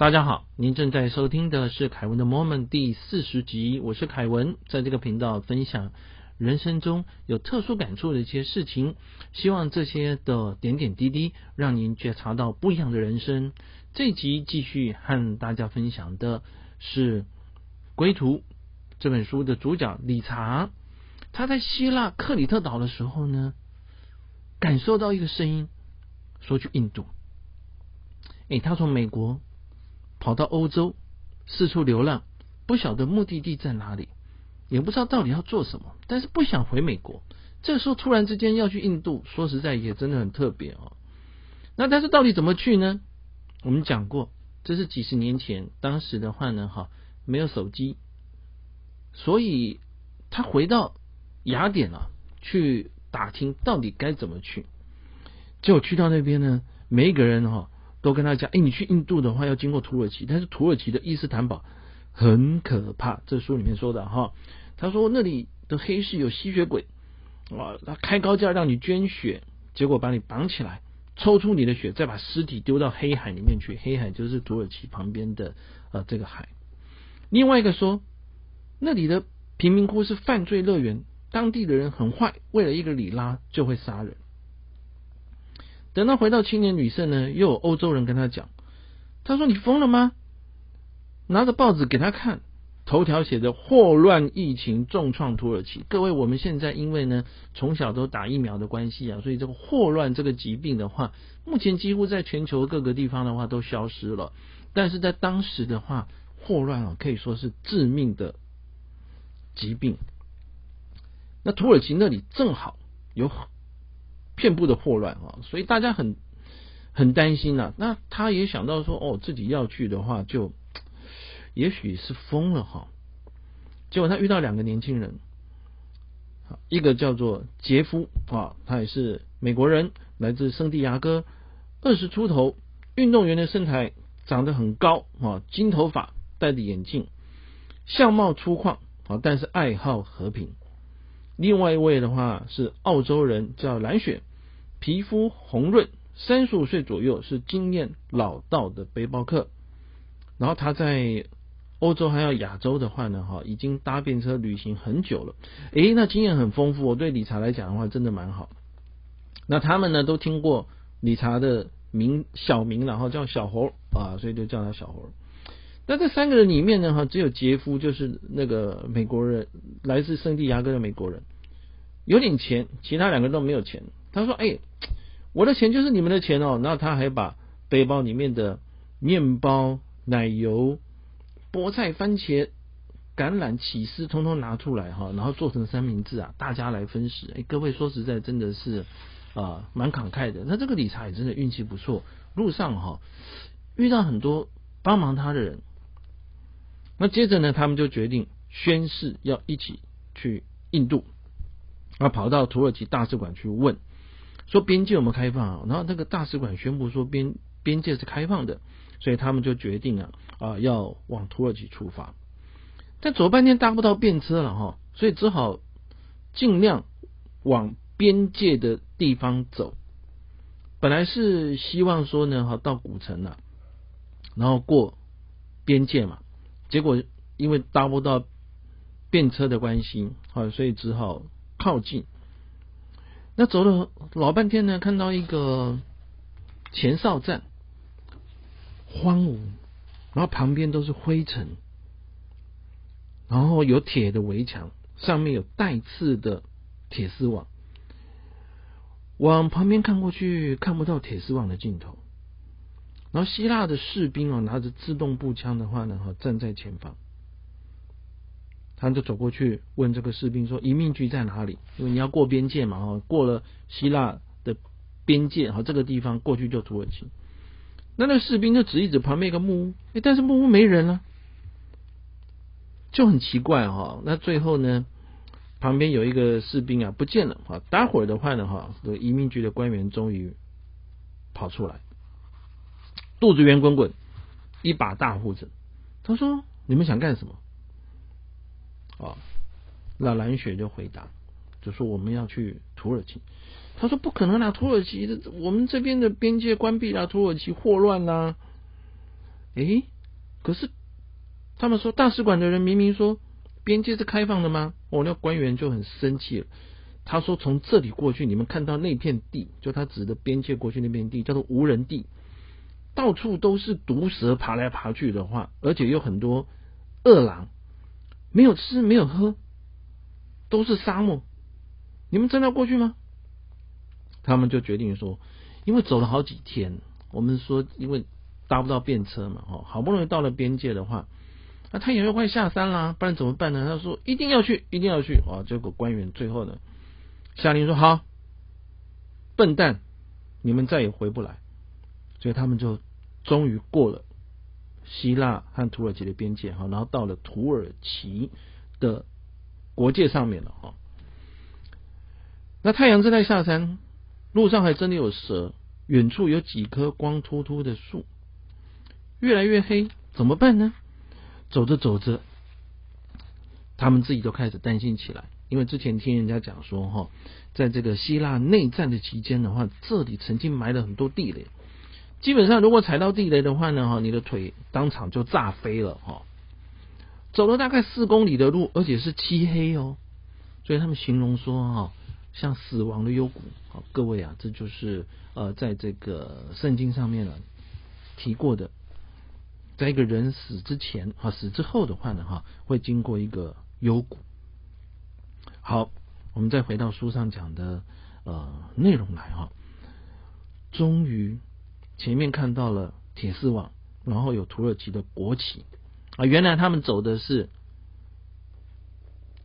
大家好，您正在收听的是凯文的 Moment 第四十集，我是凯文，在这个频道分享人生中有特殊感触的一些事情，希望这些的点点滴滴让您觉察到不一样的人生。这集继续和大家分享的是《归途》这本书的主角理查，他在希腊克里特岛的时候呢，感受到一个声音，说去印度。诶，他从美国。跑到欧洲四处流浪，不晓得目的地在哪里，也不知道到底要做什么，但是不想回美国。这时候突然之间要去印度，说实在也真的很特别哦。那但是到底怎么去呢？我们讲过，这是几十年前，当时的话呢，哈，没有手机，所以他回到雅典啊，去打听到底该怎么去。结果去到那边呢，每一个人哈。都跟他讲，哎，你去印度的话要经过土耳其，但是土耳其的伊斯坦堡很可怕，这书里面说的哈。他说那里的黑市有吸血鬼，哇，他开高价让你捐血，结果把你绑起来，抽出你的血，再把尸体丢到黑海里面去，黑海就是土耳其旁边的呃这个海。另外一个说，那里的贫民窟是犯罪乐园，当地的人很坏，为了一个里拉就会杀人。等到回到青年旅社呢，又有欧洲人跟他讲，他说：“你疯了吗？”拿着报纸给他看，头条写着“霍乱疫情重创土耳其”。各位，我们现在因为呢从小都打疫苗的关系啊，所以这个霍乱这个疾病的话，目前几乎在全球各个地方的话都消失了。但是在当时的话，霍乱啊可以说是致命的疾病。那土耳其那里正好有。遍布的霍乱啊，所以大家很很担心呐。那他也想到说，哦，自己要去的话，就也许是疯了哈。结果他遇到两个年轻人，一个叫做杰夫啊，他也是美国人，来自圣地亚哥，二十出头，运动员的身材，长得很高啊，金头发，戴着眼镜，相貌粗犷啊，但是爱好和平。另外一位的话是澳洲人，叫蓝雪。皮肤红润，三十五岁左右，是经验老道的背包客。然后他在欧洲还有亚洲的话呢，哈，已经搭便车旅行很久了。诶，那经验很丰富。我对理查来讲的话，真的蛮好。那他们呢都听过理查的名小名，然后叫小猴啊，所以就叫他小猴。那这三个人里面呢，哈，只有杰夫就是那个美国人，来自圣地亚哥的美国人，有点钱，其他两个都没有钱。他说：“哎。”我的钱就是你们的钱哦，然后他还把背包里面的面包、奶油、菠菜、番茄、橄榄、起司，通通拿出来哈，然后做成三明治啊，大家来分食。哎，各位说实在，真的是啊，蛮慷慨的。那这个理查也真的运气不错，路上哈遇到很多帮忙他的人。那接着呢，他们就决定宣誓要一起去印度，啊，跑到土耳其大使馆去问。说边界有没有开放啊，然后那个大使馆宣布说边边界是开放的，所以他们就决定啊啊要往土耳其出发，但走半天搭不到便车了哈，所以只好尽量往边界的地方走。本来是希望说呢哈到古城了，然后过边界嘛，结果因为搭不到便车的关系好，所以只好靠近。那走了老半天呢，看到一个前哨站，荒芜，然后旁边都是灰尘，然后有铁的围墙，上面有带刺的铁丝网，往旁边看过去看不到铁丝网的尽头，然后希腊的士兵啊拿着自动步枪的话呢，哈站在前方。他就走过去问这个士兵说：“移民局在哪里？因为你要过边界嘛，哈，过了希腊的边界，哈，这个地方过去就土耳其。那那士兵就指一指旁边一个木屋，哎，但是木屋没人了，就很奇怪哈。那最后呢，旁边有一个士兵啊不见了，哈，待会儿的话呢，哈，这移民局的官员终于跑出来，肚子圆滚滚，一把大胡子，他说：你们想干什么？”啊，那蓝雪就回答，就说我们要去土耳其。他说不可能啦，土耳其的我们这边的边界关闭啦，土耳其霍乱啦。诶，可是他们说大使馆的人明明说边界是开放的吗？哦，那官员就很生气了。他说从这里过去，你们看到那片地，就他指的边界过去那片地叫做无人地，到处都是毒蛇爬来爬去的话，而且有很多饿狼，没有吃没有喝，都是沙漠。你们真的要过去吗？他们就决定说，因为走了好几天，我们说因为搭不到便车嘛，哦，好不容易到了边界的话，那他也要快下山啦，不然怎么办呢？他说一定要去，一定要去啊！结果官员最后呢，下令说好，笨蛋，你们再也回不来。所以他们就终于过了希腊和土耳其的边界哈，然后到了土耳其的国界上面了哈。那太阳正在下山。路上还真的有蛇，远处有几棵光秃秃的树，越来越黑，怎么办呢？走着走着，他们自己都开始担心起来，因为之前听人家讲说，哈，在这个希腊内战的期间的话，这里曾经埋了很多地雷，基本上如果踩到地雷的话呢，哈，你的腿当场就炸飞了，哈。走了大概四公里的路，而且是漆黑哦，所以他们形容说，哈。像死亡的幽谷，好，各位啊，这就是呃，在这个圣经上面呢提过的，在一个人死之前啊，死之后的话呢，哈，会经过一个幽谷。好，我们再回到书上讲的呃内容来哈，终于前面看到了铁丝网，然后有土耳其的国旗啊，原来他们走的是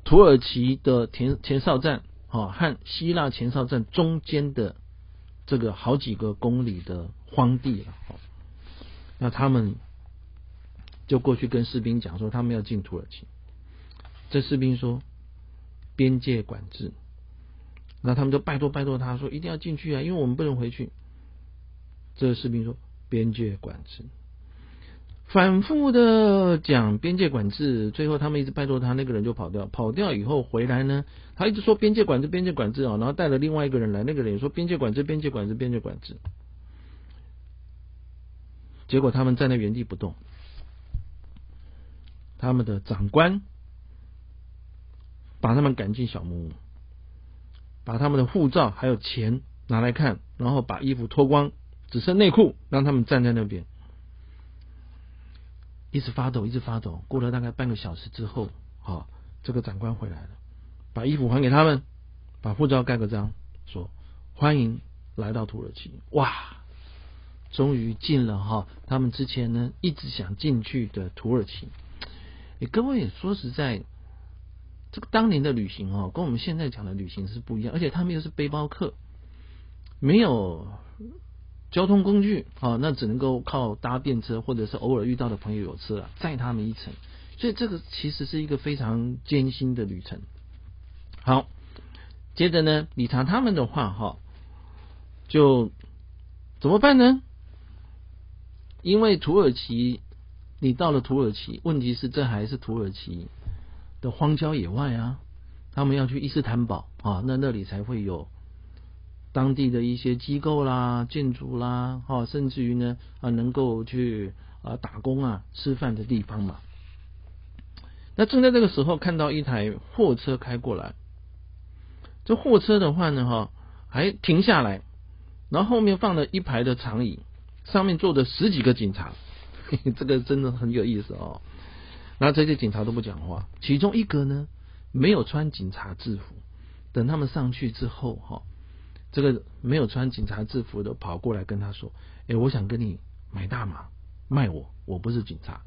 土耳其的前前哨站。哦，和希腊前哨站中间的这个好几个公里的荒地了。哦，那他们就过去跟士兵讲说，他们要进土耳其。这士兵说边界管制，那他们就拜托拜托他说一定要进去啊，因为我们不能回去。这个士兵说边界管制。反复的讲边界管制，最后他们一直拜托他，那个人就跑掉。跑掉以后回来呢，他一直说边界管制，边界管制啊，然后带了另外一个人来，那个人也说边界管制，边界管制，边界管制。结果他们站在原地不动，他们的长官把他们赶进小木屋，把他们的护照还有钱拿来看，然后把衣服脱光，只剩内裤，让他们站在那边。一直发抖，一直发抖。过了大概半个小时之后，好，这个长官回来了，把衣服还给他们，把护照盖个章，说欢迎来到土耳其。哇，终于进了哈，他们之前呢一直想进去的土耳其。哎，各位说实在，这个当年的旅行哦，跟我们现在讲的旅行是不一样，而且他们又是背包客，没有。交通工具啊，那只能够靠搭便车，或者是偶尔遇到的朋友有车了，载他们一程。所以这个其实是一个非常艰辛的旅程。好，接着呢，理查他们的话哈，就怎么办呢？因为土耳其，你到了土耳其，问题是这还是土耳其的荒郊野外啊，他们要去伊斯坦堡啊，那那里才会有。当地的一些机构啦、建筑啦，哈，甚至于呢啊，能够去啊打工啊、吃饭的地方嘛。那正在这个时候，看到一台货车开过来，这货车的话呢，哈，还停下来，然后后面放了一排的长椅，上面坐着十几个警察，这个真的很有意思哦。然后这些警察都不讲话，其中一个呢没有穿警察制服，等他们上去之后，哈。这个没有穿警察制服的跑过来跟他说：“哎，我想跟你买大麻，卖我，我不是警察。”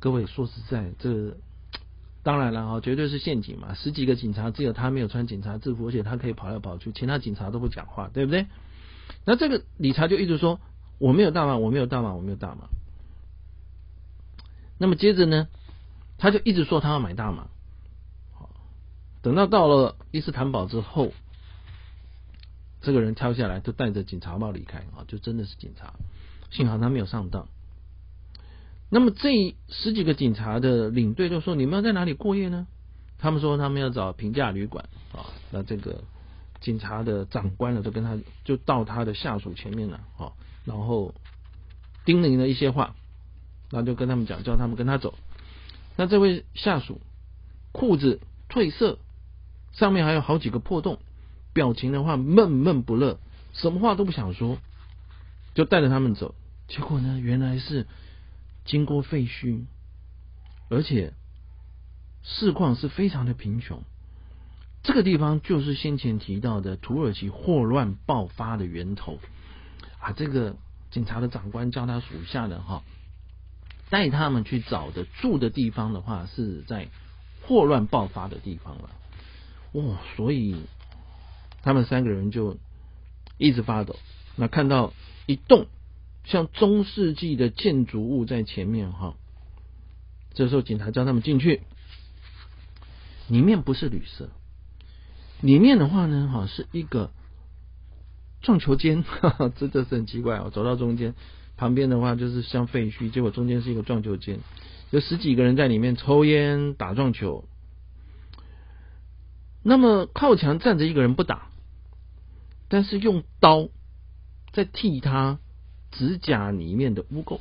各位说实在，这 当然了啊，绝对是陷阱嘛！十几个警察，只有他没有穿警察制服，而且他可以跑来跑去，其他警察都不讲话，对不对？那这个理查就一直说：“我没有大麻，我没有大麻，我没有大麻。”那么接着呢，他就一直说他要买大麻。好，等到到了伊斯坦堡之后。这个人跳下来，就带着警察帽离开啊，就真的是警察。幸好他没有上当。那么这十几个警察的领队就说：“你们要在哪里过夜呢？”他们说：“他们要找平价旅馆啊。”那这个警察的长官呢，就跟他就到他的下属前面了啊，然后叮咛了一些话，然后就跟他们讲，叫他们跟他走。那这位下属裤子褪色，上面还有好几个破洞，表情的话闷闷不乐，什么话都不想说，就带着他们走。结果呢，原来是经过废墟，而且市况是非常的贫穷。这个地方就是先前提到的土耳其霍乱爆发的源头啊！这个警察的长官叫他属下的哈。带他们去找的住的地方的话，是在霍乱爆发的地方了。哇，所以他们三个人就一直发抖。那看到一栋像中世纪的建筑物在前面哈，这时候警察叫他们进去，里面不是旅社，里面的话呢，哈是一个撞球间，这这是很奇怪哦。走到中间。旁边的话就是像废墟，结果中间是一个撞球间，有十几个人在里面抽烟打撞球。那么靠墙站着一个人不打，但是用刀在替他指甲里面的污垢。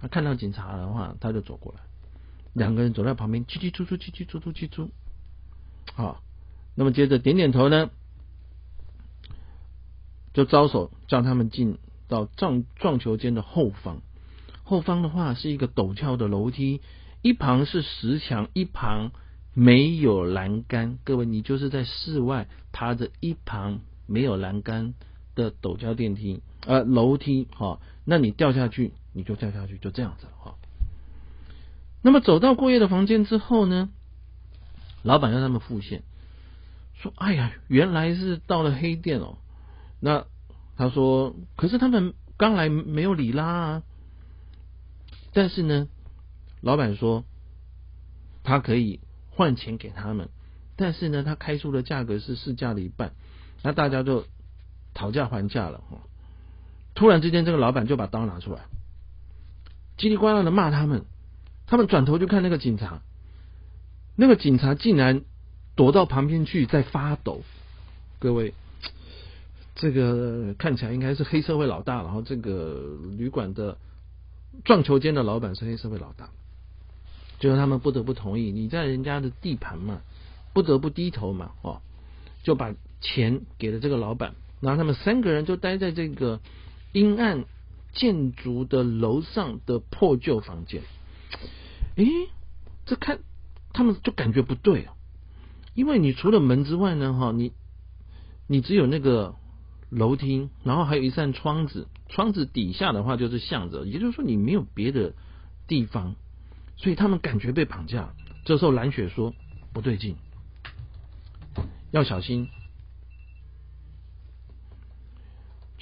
他看到警察的话，他就走过来，两个人走在旁边，叽叽出出，叽叽出出，叽出。好，那么接着点点头呢，就招手叫他们进。到撞撞球间的后方，后方的话是一个陡峭的楼梯，一旁是石墙，一旁没有栏杆。各位，你就是在室外爬着一旁没有栏杆的陡峭电梯呃楼梯，哈，那你掉下去你就掉下去，就这样子了哈。那么走到过夜的房间之后呢，老板让他们付现，说：“哎呀，原来是到了黑店哦。”那他说：“可是他们刚来没有里拉啊。”但是呢，老板说他可以换钱给他们，但是呢，他开出的价格是市价的一半。那大家就讨价还价了。突然之间，这个老板就把刀拿出来，叽里呱啦的骂他们。他们转头就看那个警察，那个警察竟然躲到旁边去在发抖。各位。这个看起来应该是黑社会老大，然后这个旅馆的撞球间的老板是黑社会老大，就是他们不得不同意，你在人家的地盘嘛，不得不低头嘛，哦，就把钱给了这个老板，然后他们三个人就待在这个阴暗建筑的楼上的破旧房间，诶，这看他们就感觉不对啊，因为你除了门之外呢，哈，你你只有那个。楼梯，然后还有一扇窗子，窗子底下的话就是向着，也就是说你没有别的地方，所以他们感觉被绑架。这时候蓝雪说不对劲，要小心，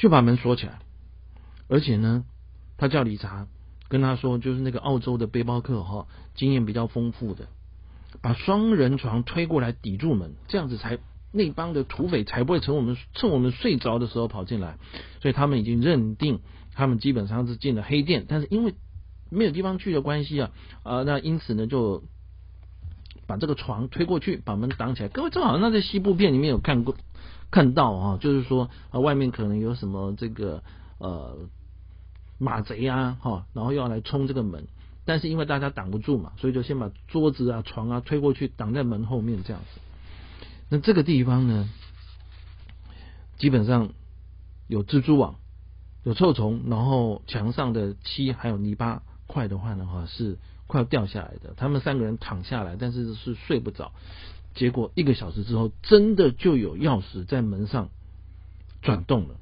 就把门锁起来。而且呢，他叫理查跟他说，就是那个澳洲的背包客哈，经验比较丰富的，把双人床推过来抵住门，这样子才。那帮的土匪才不会趁我们趁我们睡着的时候跑进来，所以他们已经认定他们基本上是进了黑店，但是因为没有地方去的关系啊，啊，那因此呢就把这个床推过去，把门挡起来。各位正好那在西部片里面有看过看到啊，就是说啊外面可能有什么这个呃马贼啊哈，然后要来冲这个门，但是因为大家挡不住嘛，所以就先把桌子啊床啊推过去挡在门后面这样子。那这个地方呢，基本上有蜘蛛网、有臭虫，然后墙上的漆还有泥巴块的话呢，哈是快要掉下来的。他们三个人躺下来，但是是睡不着。结果一个小时之后，真的就有钥匙在门上转动了，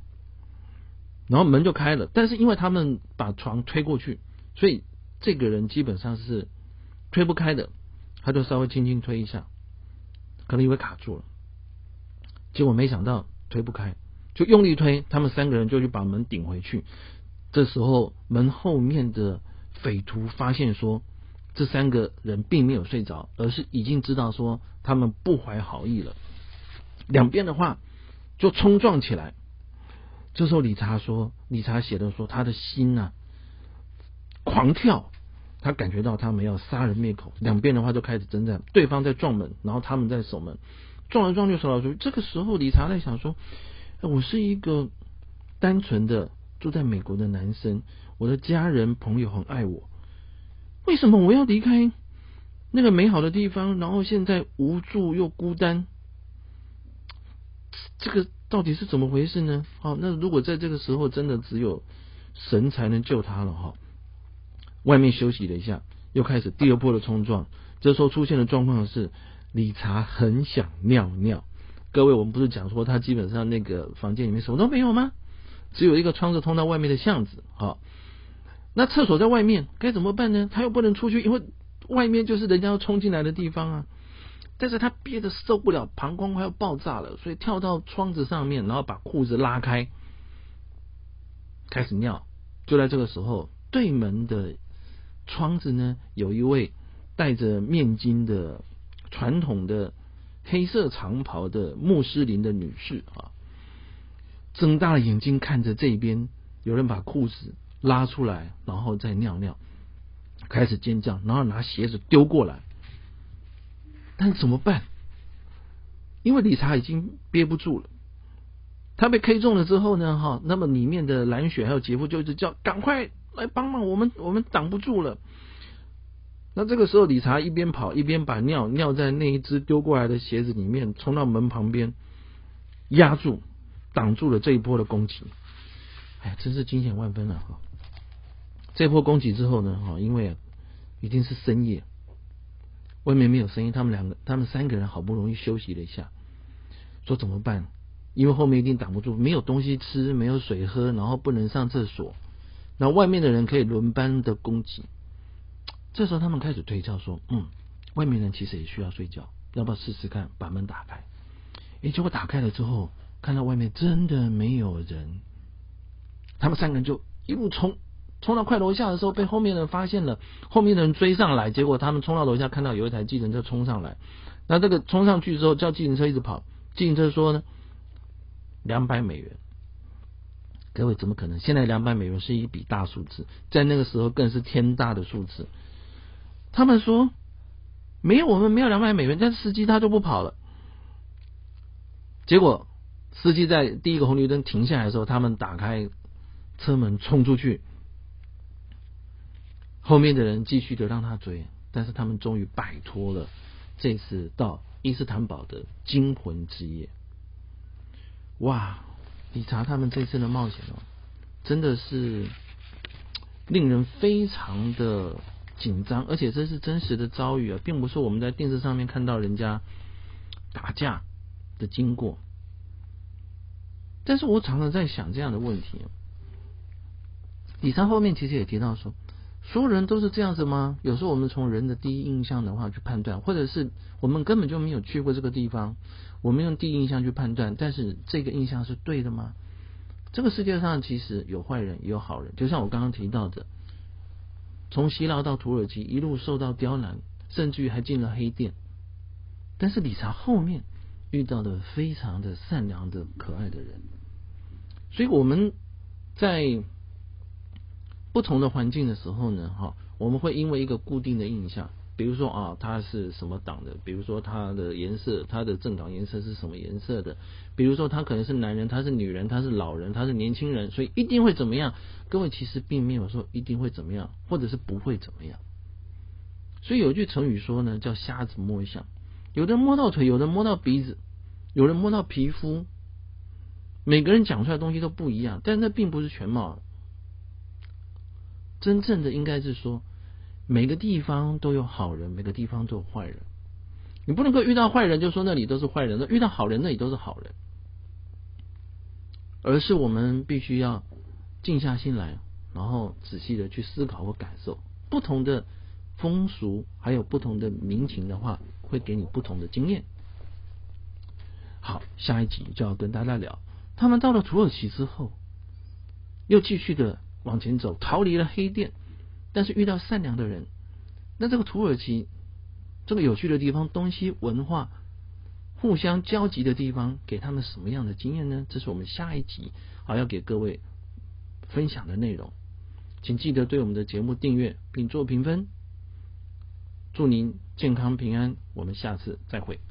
然后门就开了。但是因为他们把床推过去，所以这个人基本上是推不开的，他就稍微轻轻推一下。可能以为卡住了，结果没想到推不开，就用力推，他们三个人就去把门顶回去。这时候门后面的匪徒发现说，这三个人并没有睡着，而是已经知道说他们不怀好意了。两边的话就冲撞起来。这时候理查说，理查写的说他的心呐狂跳。他感觉到他们要杀人灭口，两边的话就开始征战，对方在撞门，然后他们在守门，撞来撞去，守来守去。这个时候，理查在想说：“我是一个单纯的住在美国的男生，我的家人朋友很爱我，为什么我要离开那个美好的地方，然后现在无助又孤单？这个到底是怎么回事呢？好，那如果在这个时候真的只有神才能救他了哈。外面休息了一下，又开始第二波的冲撞。这时候出现的状况是，理查很想尿尿。各位，我们不是讲说他基本上那个房间里面什么都没有吗？只有一个窗子通到外面的巷子。好，那厕所在外面，该怎么办呢？他又不能出去，因为外面就是人家要冲进来的地方啊。但是他憋得受不了，膀胱快要爆炸了，所以跳到窗子上面，然后把裤子拉开，开始尿。就在这个时候，对门的窗子呢，有一位戴着面巾的传统的黑色长袍的穆斯林的女士啊，睁大了眼睛看着这边，有人把裤子拉出来，然后再尿尿，开始尖叫，然后拿鞋子丢过来。但怎么办？因为理查已经憋不住了，他被 K 中了之后呢，哈，那么里面的蓝雪还有杰夫就一直叫，赶快来帮忙，我们我们挡不住了。那这个时候，理查一边跑一边把尿尿在那一只丢过来的鞋子里面，冲到门旁边压住，挡住了这一波的攻击。哎，真是惊险万分啊！哈，这波攻击之后呢，哈，因为已经是深夜。外面没有声音，他们两个、他们三个人好不容易休息了一下，说怎么办？因为后面一定挡不住，没有东西吃，没有水喝，然后不能上厕所，那外面的人可以轮班的攻击。这时候他们开始推敲说：“嗯，外面人其实也需要睡觉，要不要试试看把门打开？”诶，结果打开了之后，看到外面真的没有人，他们三个人就一路冲。冲到快楼下的时候，被后面的人发现了，后面的人追上来，结果他们冲到楼下，看到有一台计程车冲上来。那这个冲上去之后，叫计程车一直跑。计程车说呢，两百美元。各位怎么可能？现在两百美元是一笔大数字，在那个时候更是天大的数字。他们说没有，我们没有两百美元，但是司机他就不跑了。结果司机在第一个红绿灯停下来的时候，他们打开车门冲出去。后面的人继续的让他追，但是他们终于摆脱了这次到伊斯坦堡的惊魂之夜。哇，理查他们这次的冒险哦，真的是令人非常的紧张，而且这是真实的遭遇啊，并不是我们在电视上面看到人家打架的经过。但是我常常在想这样的问题，理查后面其实也提到说。所有人都是这样子吗？有时候我们从人的第一印象的话去判断，或者是我们根本就没有去过这个地方，我们用第一印象去判断，但是这个印象是对的吗？这个世界上其实有坏人也有好人，就像我刚刚提到的，从希腊到土耳其一路受到刁难，甚至于还进了黑店，但是理查后面遇到的非常的善良的可爱的人，所以我们在。不同的环境的时候呢，哈，我们会因为一个固定的印象，比如说啊，他是什么党的，比如说他的颜色，他的政党颜色是什么颜色的，比如说他可能是男人，他是女人，他是老人，他是年轻人，所以一定会怎么样？各位其实并没有说一定会怎么样，或者是不会怎么样。所以有句成语说呢，叫瞎子摸象，有的摸到腿，有的摸到鼻子，有人摸到皮肤，每个人讲出来的东西都不一样，但那并不是全貌。真正的应该是说，每个地方都有好人，每个地方都有坏人。你不能够遇到坏人就说那里都是坏人，遇到好人那里都是好人。而是我们必须要静下心来，然后仔细的去思考和感受不同的风俗，还有不同的民情的话，会给你不同的经验。好，下一集就要跟大家聊，他们到了土耳其之后，又继续的。往前走，逃离了黑店，但是遇到善良的人。那这个土耳其这个有趣的地方，东西文化互相交集的地方，给他们什么样的经验呢？这是我们下一集啊要给各位分享的内容。请记得对我们的节目订阅并做评分。祝您健康平安，我们下次再会。